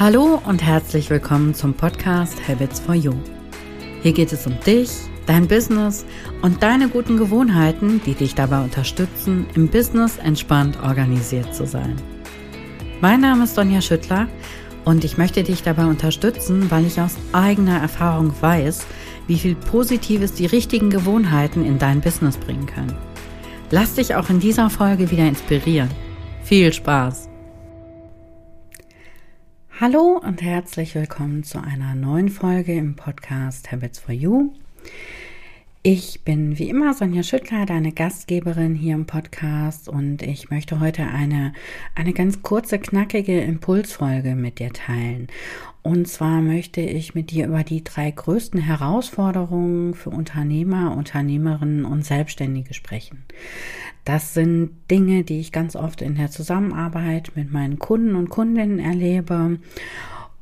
Hallo und herzlich willkommen zum Podcast Habits for You. Hier geht es um dich, dein Business und deine guten Gewohnheiten, die dich dabei unterstützen, im Business entspannt organisiert zu sein. Mein Name ist Sonja Schüttler und ich möchte dich dabei unterstützen, weil ich aus eigener Erfahrung weiß, wie viel Positives die richtigen Gewohnheiten in dein Business bringen können. Lass dich auch in dieser Folge wieder inspirieren. Viel Spaß! Hallo und herzlich willkommen zu einer neuen Folge im Podcast Habits for You. Ich bin wie immer Sonja Schüttler, deine Gastgeberin hier im Podcast und ich möchte heute eine, eine ganz kurze, knackige Impulsfolge mit dir teilen. Und zwar möchte ich mit dir über die drei größten Herausforderungen für Unternehmer, Unternehmerinnen und Selbstständige sprechen. Das sind Dinge, die ich ganz oft in der Zusammenarbeit mit meinen Kunden und Kundinnen erlebe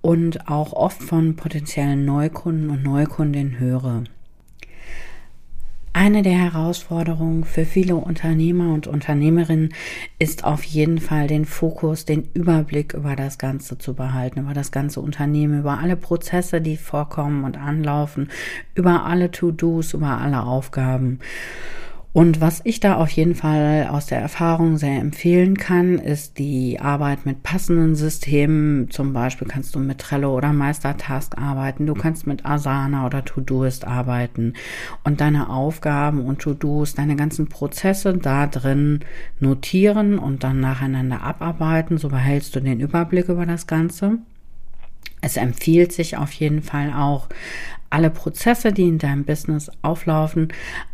und auch oft von potenziellen Neukunden und Neukundinnen höre. Eine der Herausforderungen für viele Unternehmer und Unternehmerinnen ist auf jeden Fall den Fokus, den Überblick über das Ganze zu behalten, über das ganze Unternehmen, über alle Prozesse, die vorkommen und anlaufen, über alle To-Dos, über alle Aufgaben. Und was ich da auf jeden Fall aus der Erfahrung sehr empfehlen kann, ist die Arbeit mit passenden Systemen. Zum Beispiel kannst du mit Trello oder Meistertask arbeiten. Du kannst mit Asana oder Todoist arbeiten und deine Aufgaben und To-Dos, deine ganzen Prozesse da drin notieren und dann nacheinander abarbeiten. So behältst du den Überblick über das Ganze. Es empfiehlt sich auf jeden Fall auch, alle Prozesse, die in deinem Business auflaufen,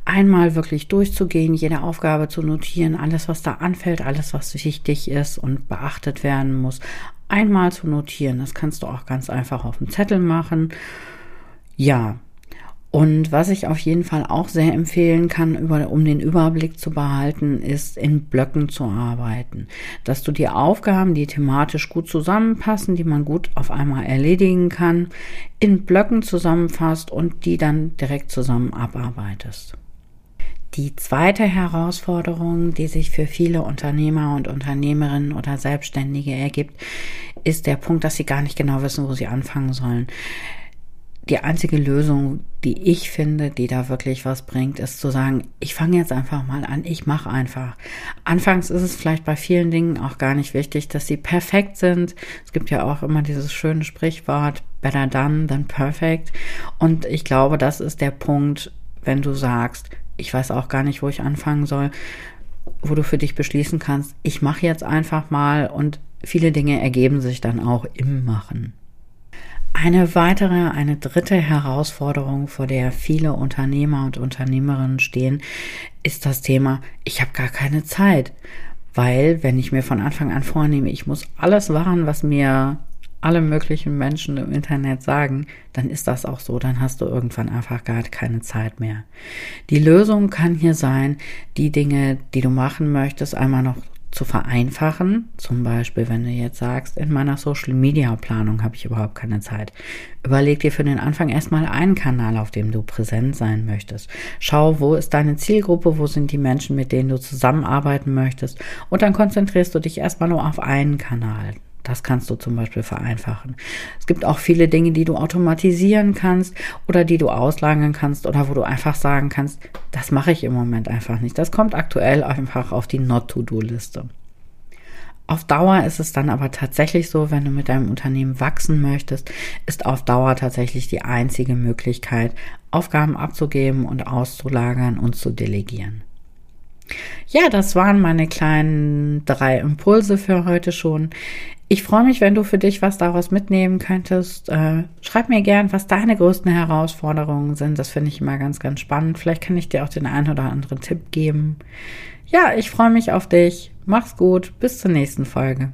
einmal wirklich durchzugehen, jede Aufgabe zu notieren, alles, was da anfällt, alles, was wichtig ist und beachtet werden muss, einmal zu notieren. Das kannst du auch ganz einfach auf dem Zettel machen. Ja, und was ich auf jeden Fall auch sehr empfehlen kann, über, um den Überblick zu behalten, ist in Blöcken zu arbeiten. Dass du die Aufgaben, die thematisch gut zusammenpassen, die man gut auf einmal erledigen kann, in Blöcken zusammenfasst und die dann direkt zusammen abarbeitest. Die zweite Herausforderung, die sich für viele Unternehmer und Unternehmerinnen oder Selbstständige ergibt, ist der Punkt, dass sie gar nicht genau wissen, wo sie anfangen sollen die einzige Lösung, die ich finde, die da wirklich was bringt, ist zu sagen, ich fange jetzt einfach mal an, ich mache einfach. Anfangs ist es vielleicht bei vielen Dingen auch gar nicht wichtig, dass sie perfekt sind. Es gibt ja auch immer dieses schöne Sprichwort, better done than perfect. Und ich glaube, das ist der Punkt, wenn du sagst, ich weiß auch gar nicht, wo ich anfangen soll, wo du für dich beschließen kannst, ich mache jetzt einfach mal und viele Dinge ergeben sich dann auch im Machen. Eine weitere, eine dritte Herausforderung, vor der viele Unternehmer und Unternehmerinnen stehen, ist das Thema, ich habe gar keine Zeit. Weil, wenn ich mir von Anfang an vornehme, ich muss alles machen, was mir alle möglichen Menschen im Internet sagen, dann ist das auch so, dann hast du irgendwann einfach gar keine Zeit mehr. Die Lösung kann hier sein, die Dinge, die du machen möchtest, einmal noch zu vereinfachen. Zum Beispiel, wenn du jetzt sagst, in meiner Social Media Planung habe ich überhaupt keine Zeit. Überleg dir für den Anfang erstmal einen Kanal, auf dem du präsent sein möchtest. Schau, wo ist deine Zielgruppe, wo sind die Menschen, mit denen du zusammenarbeiten möchtest. Und dann konzentrierst du dich erstmal nur auf einen Kanal. Das kannst du zum Beispiel vereinfachen. Es gibt auch viele Dinge, die du automatisieren kannst oder die du auslagern kannst oder wo du einfach sagen kannst, das mache ich im Moment einfach nicht. Das kommt aktuell einfach auf die Not-to-Do-Liste. Auf Dauer ist es dann aber tatsächlich so, wenn du mit deinem Unternehmen wachsen möchtest, ist auf Dauer tatsächlich die einzige Möglichkeit, Aufgaben abzugeben und auszulagern und zu delegieren. Ja, das waren meine kleinen drei Impulse für heute schon. Ich freue mich, wenn du für dich was daraus mitnehmen könntest. Äh, schreib mir gern, was deine größten Herausforderungen sind. Das finde ich immer ganz, ganz spannend. Vielleicht kann ich dir auch den einen oder anderen Tipp geben. Ja, ich freue mich auf dich. Mach's gut. Bis zur nächsten Folge.